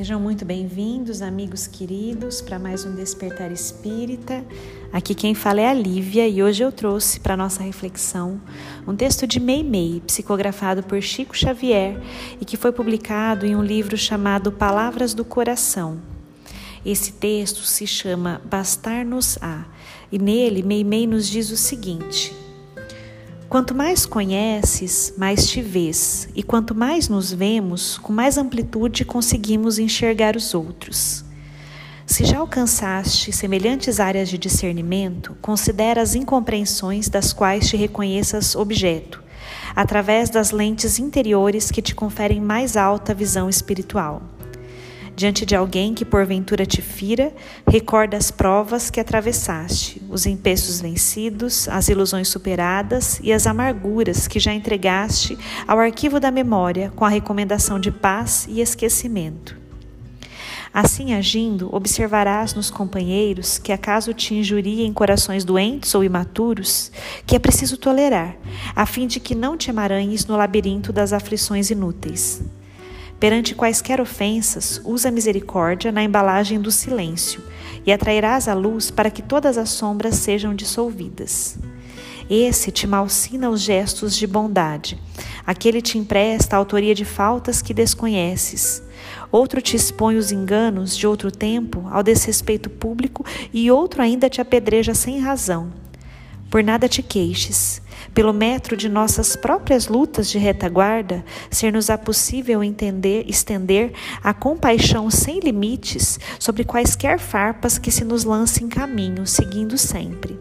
Sejam muito bem-vindos, amigos queridos, para mais um Despertar Espírita. Aqui quem fala é a Lívia e hoje eu trouxe para nossa reflexão um texto de Meimei, psicografado por Chico Xavier e que foi publicado em um livro chamado Palavras do Coração. Esse texto se chama Bastar-nos-á e nele Meimei nos diz o seguinte: Quanto mais conheces, mais te vês, e quanto mais nos vemos, com mais amplitude conseguimos enxergar os outros. Se já alcançaste semelhantes áreas de discernimento, considera as incompreensões das quais te reconheças objeto, através das lentes interiores que te conferem mais alta visão espiritual. Diante de alguém que porventura te fira, recorda as provas que atravessaste, os empeços vencidos, as ilusões superadas e as amarguras que já entregaste ao arquivo da memória com a recomendação de paz e esquecimento. Assim agindo, observarás nos companheiros que acaso te injuriem corações doentes ou imaturos, que é preciso tolerar, a fim de que não te emaranhes no labirinto das aflições inúteis. Perante quaisquer ofensas, usa a misericórdia na embalagem do silêncio e atrairás a luz para que todas as sombras sejam dissolvidas. Esse te malsina os gestos de bondade, aquele te empresta a autoria de faltas que desconheces. Outro te expõe os enganos de outro tempo ao desrespeito público e outro ainda te apedreja sem razão. Por nada te queixes. Pelo metro de nossas próprias lutas de retaguarda, ser-nos-á possível entender, estender a compaixão sem limites sobre quaisquer farpas que se nos lancem caminho, seguindo sempre.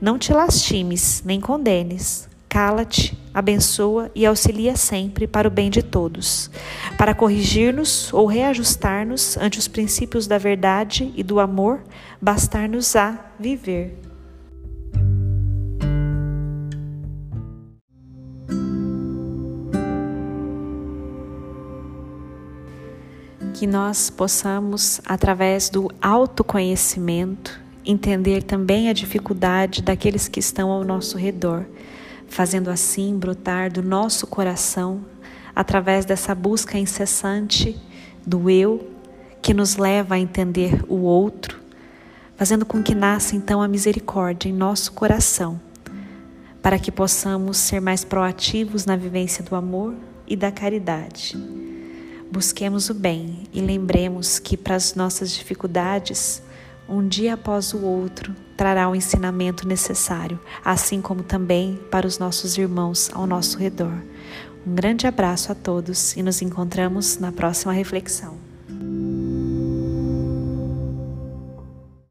Não te lastimes, nem condenes. Cala-te, abençoa e auxilia sempre para o bem de todos, para corrigir-nos ou reajustar-nos ante os princípios da verdade e do amor, bastar-nos-á viver. Que nós possamos, através do autoconhecimento, entender também a dificuldade daqueles que estão ao nosso redor, fazendo assim brotar do nosso coração, através dessa busca incessante do eu, que nos leva a entender o outro, fazendo com que nasça então a misericórdia em nosso coração, para que possamos ser mais proativos na vivência do amor e da caridade. Busquemos o bem e lembremos que para as nossas dificuldades, um dia após o outro trará o ensinamento necessário, assim como também para os nossos irmãos ao nosso redor. Um grande abraço a todos e nos encontramos na próxima reflexão.